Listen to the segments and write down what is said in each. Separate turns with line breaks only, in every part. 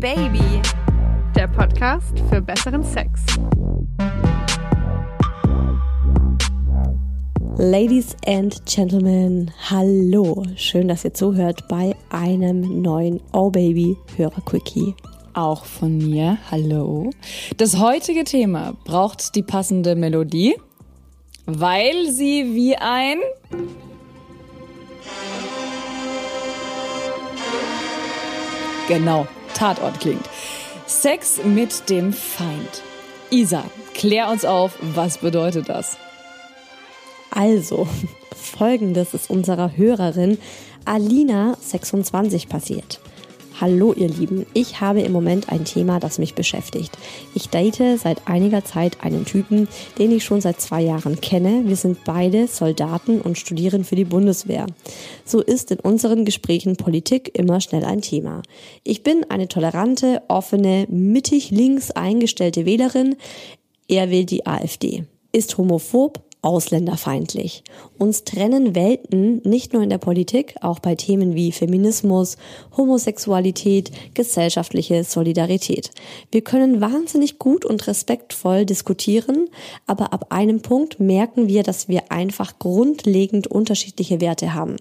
Baby, der Podcast für besseren Sex.
Ladies and Gentlemen, hallo. Schön, dass ihr zuhört bei einem neuen Oh Baby Hörer Quickie.
Auch von mir, hallo. Das heutige Thema braucht die passende Melodie, weil sie wie ein Genau, Tatort klingt. Sex mit dem Feind. Isa, klär uns auf, was bedeutet das?
Also, folgendes ist unserer Hörerin Alina26 passiert. Hallo ihr Lieben, ich habe im Moment ein Thema, das mich beschäftigt. Ich date seit einiger Zeit einen Typen, den ich schon seit zwei Jahren kenne. Wir sind beide Soldaten und studieren für die Bundeswehr. So ist in unseren Gesprächen Politik immer schnell ein Thema. Ich bin eine tolerante, offene, mittig links eingestellte Wählerin. Er wählt die AfD. Ist homophob, ausländerfeindlich. Uns trennen Welten nicht nur in der Politik, auch bei Themen wie Feminismus, Homosexualität, gesellschaftliche Solidarität. Wir können wahnsinnig gut und respektvoll diskutieren, aber ab einem Punkt merken wir, dass wir einfach grundlegend unterschiedliche Werte haben.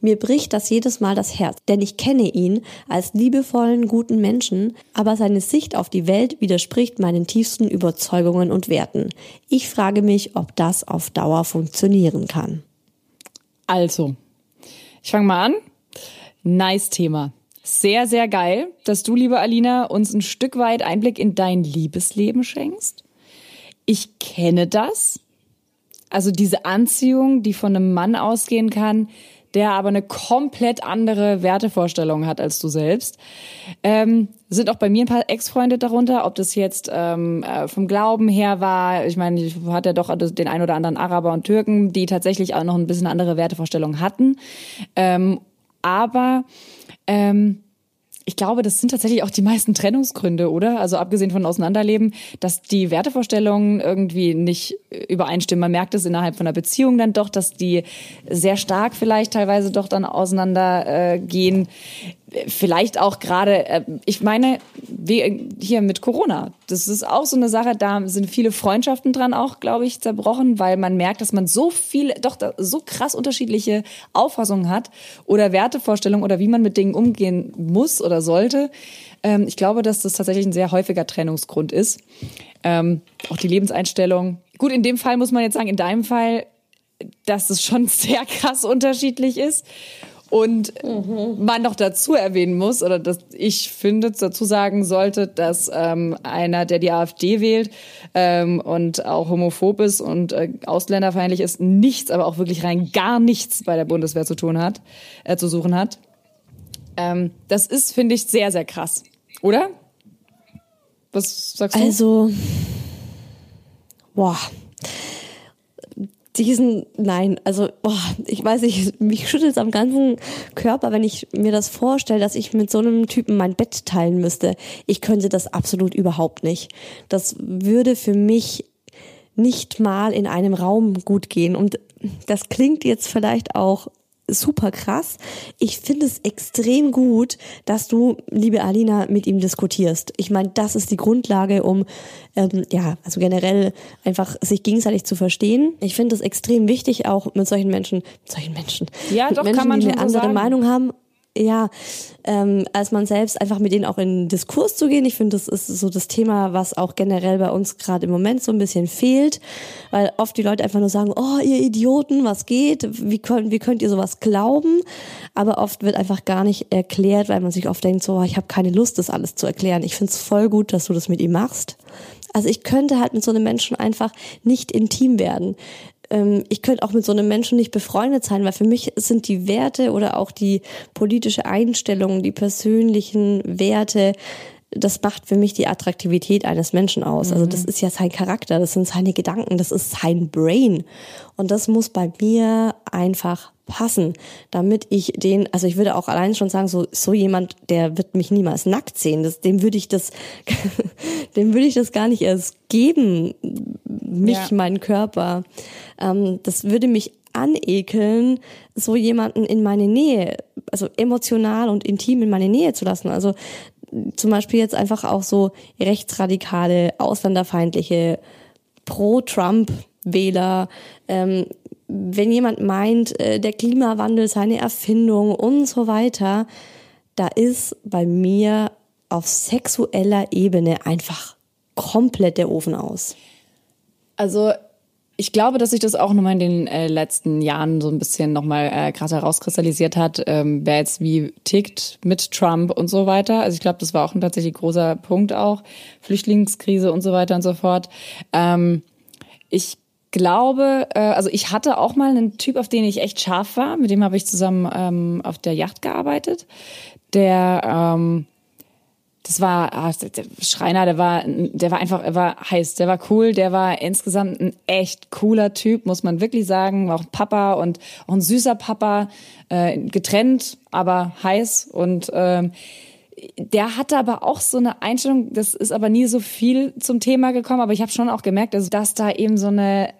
Mir bricht das jedes Mal das Herz, denn ich kenne ihn als liebevollen, guten Menschen, aber seine Sicht auf die Welt widerspricht meinen tiefsten Überzeugungen und Werten. Ich frage mich, ob das auf Dauer funktionieren kann.
Also, ich fange mal an. Nice Thema. Sehr, sehr geil, dass du, liebe Alina, uns ein Stück weit Einblick in dein Liebesleben schenkst. Ich kenne das. Also diese Anziehung, die von einem Mann ausgehen kann, der aber eine komplett andere Wertevorstellung hat als du selbst. Ähm, sind auch bei mir ein paar Ex-Freunde darunter, ob das jetzt ähm, äh, vom Glauben her war. Ich meine, ich hatte ja doch den ein oder anderen Araber und Türken, die tatsächlich auch noch ein bisschen andere Wertevorstellungen hatten. Ähm, aber ähm, ich glaube, das sind tatsächlich auch die meisten Trennungsgründe, oder? Also abgesehen von Auseinanderleben, dass die Wertevorstellungen irgendwie nicht übereinstimmen. Man merkt es innerhalb von einer Beziehung dann doch, dass die sehr stark vielleicht teilweise doch dann auseinandergehen. Äh, vielleicht auch gerade, äh, ich meine, wie hier mit Corona. Das ist auch so eine Sache, da sind viele Freundschaften dran auch, glaube ich, zerbrochen, weil man merkt, dass man so viel, doch so krass unterschiedliche Auffassungen hat oder Wertevorstellungen oder wie man mit Dingen umgehen muss oder sollte. Ähm, ich glaube, dass das tatsächlich ein sehr häufiger Trennungsgrund ist. Ähm, auch die Lebenseinstellung. Gut, in dem Fall muss man jetzt sagen, in deinem Fall, dass es schon sehr krass unterschiedlich ist. Und mhm. man noch dazu erwähnen muss, oder dass ich finde, dazu sagen sollte, dass ähm, einer, der die AfD wählt ähm, und auch homophob ist und äh, ausländerfeindlich ist, nichts, aber auch wirklich rein gar nichts bei der Bundeswehr zu tun hat, äh, zu suchen hat. Ähm, das ist, finde ich, sehr, sehr krass. Oder? Was sagst du?
Also, boah, diesen, nein, also boah, ich weiß nicht, mich schüttelt es am ganzen Körper, wenn ich mir das vorstelle, dass ich mit so einem Typen mein Bett teilen müsste. Ich könnte das absolut überhaupt nicht. Das würde für mich nicht mal in einem Raum gut gehen. Und das klingt jetzt vielleicht auch super krass. Ich finde es extrem gut, dass du, liebe Alina, mit ihm diskutierst. Ich meine, das ist die Grundlage, um ähm, ja, also generell einfach sich gegenseitig zu verstehen. Ich finde es extrem wichtig, auch mit solchen Menschen, mit solchen Menschen,
ja,
mit
doch,
Menschen,
kann man
die eine andere
sagen.
Meinung haben, ja, ähm, als man selbst einfach mit denen auch in Diskurs zu gehen. Ich finde, das ist so das Thema, was auch generell bei uns gerade im Moment so ein bisschen fehlt, weil oft die Leute einfach nur sagen, oh, ihr Idioten, was geht? Wie könnt, wie könnt ihr sowas glauben? Aber oft wird einfach gar nicht erklärt, weil man sich oft denkt, so, ich habe keine Lust, das alles zu erklären. Ich finde es voll gut, dass du das mit ihm machst. Also ich könnte halt mit so einem Menschen einfach nicht intim werden ähm, ich könnte auch mit so einem Menschen nicht befreundet sein, weil für mich sind die Werte oder auch die politische Einstellung, die persönlichen Werte, das macht für mich die Attraktivität eines Menschen aus. Also das ist ja sein Charakter, das sind seine Gedanken, das ist sein Brain. Und das muss bei mir einfach passen, damit ich den, also ich würde auch allein schon sagen, so, so jemand, der wird mich niemals nackt sehen. Das, dem würde ich das, dem würde ich das gar nicht erst geben, mich,
Ja.
meinen Körper. Ähm, das würde mich anekeln, so jemanden in meine Nähe, also emotional und intim in meine Nähe zu lassen. Also zum Beispiel jetzt einfach auch so rechtsradikale, ausländerfeindliche, pro-Trump-Wähler, ähm, wenn jemand meint, äh, der Klimawandel sei eine Erfindung und so weiter, da ist bei mir auf sexueller Ebene einfach komplett der Ofen aus.
Also ich glaube, dass sich das auch nochmal in den äh, letzten Jahren so ein bisschen nochmal äh, krass herauskristallisiert hat, ähm, wer jetzt wie tickt mit Trump und so weiter. Also ich glaube, das war auch ein tatsächlich großer Punkt auch. Flüchtlingskrise und so weiter und so fort. Ähm, ich glaube, äh, also ich hatte auch mal einen Typ, auf den ich echt scharf war. Mit dem habe ich zusammen ähm, auf der Yacht gearbeitet. Der ähm, das war ah, der Schreiner, der war, der war einfach, er war heiß, der war cool, der war insgesamt ein echt cooler Typ, muss man wirklich sagen, war auch ein Papa und auch ein süßer Papa, äh, getrennt, aber heiß und ähm, der hatte aber auch so eine Einstellung, das ist aber nie so viel zum Thema gekommen, aber ich habe schon auch gemerkt, also, dass da eben so eine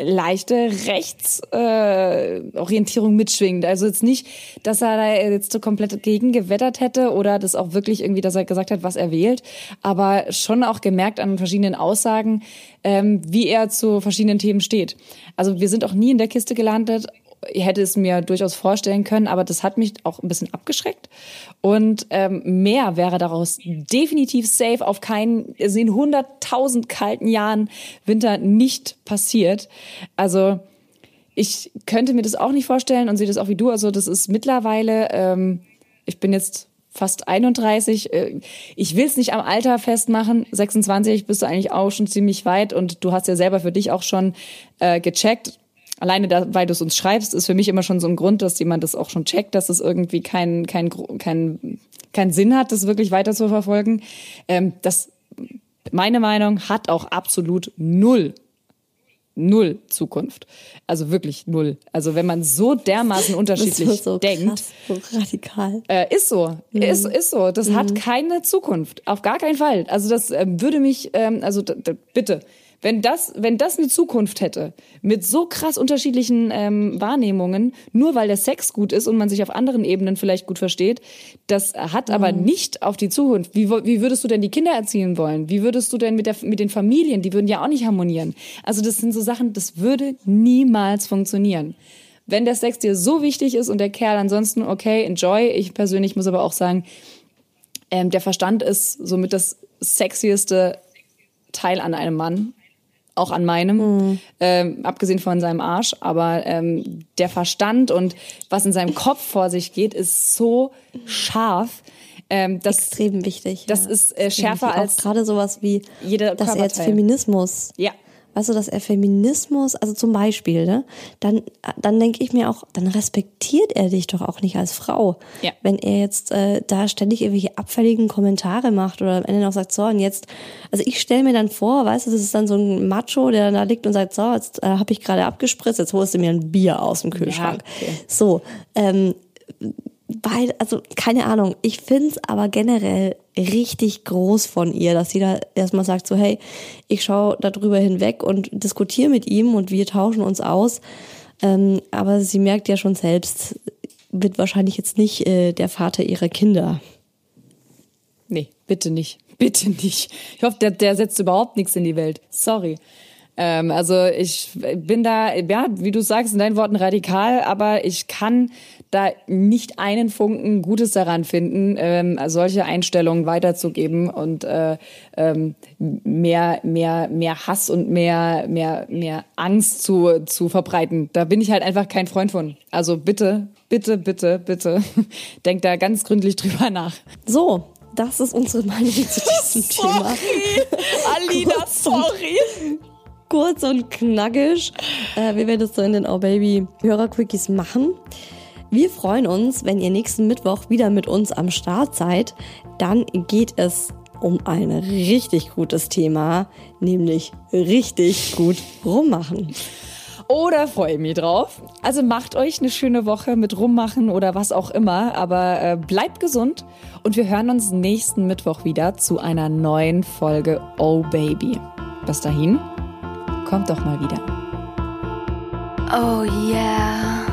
leichte Rechtsorientierung äh, mitschwingt. Also jetzt nicht, dass er da jetzt so komplett gegen gewettert hätte oder das auch wirklich irgendwie, dass er gesagt hat, was er wählt, aber schon auch gemerkt an verschiedenen Aussagen, ähm, wie er zu verschiedenen Themen steht. Also wir sind auch nie in der Kiste gelandet, hätte es mir durchaus vorstellen können, aber das hat mich auch ein bisschen abgeschreckt. Und ähm, mehr wäre daraus definitiv safe auf keinen, also in 100.000 kalten Jahren Winter nicht passiert. Also ich könnte mir das auch nicht vorstellen und sehe das auch wie du. Also das ist mittlerweile, ähm, ich bin jetzt fast 31. Äh, ich will es nicht am Alter festmachen. 26 bist du eigentlich auch schon ziemlich weit und du hast ja selber für dich auch schon äh, gecheckt alleine da, weil du es uns schreibst, ist für mich immer schon so ein Grund, dass jemand das auch schon checkt, dass es irgendwie keinen kein, kein, kein Sinn hat, das wirklich weiter zu verfolgen. Ähm, das, meine Meinung, hat auch absolut null null Zukunft. Also wirklich null. Also wenn man so dermaßen unterschiedlich das so denkt. Krass,
so radikal.
Äh, ist so. Mhm. Ist, ist so. Das mhm. hat keine Zukunft. Auf gar keinen Fall. Also das ähm, würde mich, ähm, also bitte, wenn das, wenn das eine Zukunft hätte, mit so krass unterschiedlichen ähm, Wahrnehmungen, nur weil der Sex gut ist und man sich auf anderen Ebenen vielleicht gut versteht, das hat mhm. aber nicht auf die Zukunft. Wie, wie würdest du denn die Kinder erziehen wollen? Wie würdest du denn mit, der, mit den Familien? Die würden ja auch nicht harmonieren. Also das sind so Sachen, das würde niemals funktionieren. Wenn der Sex dir so wichtig ist und der Kerl ansonsten, okay, enjoy. Ich persönlich muss aber auch sagen, ähm, der Verstand ist somit das sexieste Teil an einem Mann auch an meinem, mhm. ähm, abgesehen von seinem Arsch. Aber ähm, der Verstand und was in seinem Kopf vor sich geht, ist so scharf. Ähm, das,
Extrem wichtig.
Das
ja.
ist äh, schärfer als
gerade sowas wie,
jeder
dass er jetzt Feminismus
ja
weißt du, dass er Feminismus, also zum Beispiel, ne, dann, dann denke ich mir auch, dann respektiert er dich doch auch nicht als Frau.
Ja.
Wenn er jetzt äh, da ständig irgendwelche abfälligen Kommentare macht oder am Ende noch sagt, so, und jetzt, also ich stelle mir dann vor, weißt du, das ist dann so ein Macho, der dann da liegt und sagt, so, jetzt äh, habe ich gerade abgespritzt, jetzt holst du mir ein Bier aus dem Kühlschrank. Ja, okay. So, ähm, weil, also keine Ahnung, ich find's aber generell richtig groß von ihr, dass sie da erstmal sagt, so hey, ich schaue darüber hinweg und diskutiere mit ihm und wir tauschen uns aus. Ähm, aber sie merkt ja schon selbst, wird wahrscheinlich jetzt nicht äh, der Vater ihrer Kinder.
Nee, bitte nicht. Bitte nicht. Ich hoffe, der, der setzt überhaupt nichts in die Welt. Sorry. Ähm, also ich bin da, ja, wie du sagst, in deinen Worten radikal, aber ich kann da nicht einen Funken Gutes daran finden, ähm, solche Einstellungen weiterzugeben und äh, ähm, mehr, mehr, mehr Hass und mehr, mehr, mehr Angst zu, zu verbreiten. Da bin ich halt einfach kein Freund von. Also bitte, bitte, bitte, bitte, denk da ganz gründlich drüber nach.
So, das ist unsere Meinung zu diesem Thema.
Alina, sorry
kurz und knackig, äh, wie wir das so in den Oh Baby Hörer-Quickies machen. Wir freuen uns, wenn ihr nächsten Mittwoch wieder mit uns am Start seid. Dann geht es um ein richtig gutes Thema, nämlich richtig gut rummachen.
Oder freue ich mich drauf. Also macht euch eine schöne Woche mit Rummachen oder was auch immer, aber äh, bleibt gesund und wir hören uns nächsten Mittwoch wieder zu einer neuen Folge Oh Baby. Bis dahin, kommt doch mal wieder.
Oh yeah.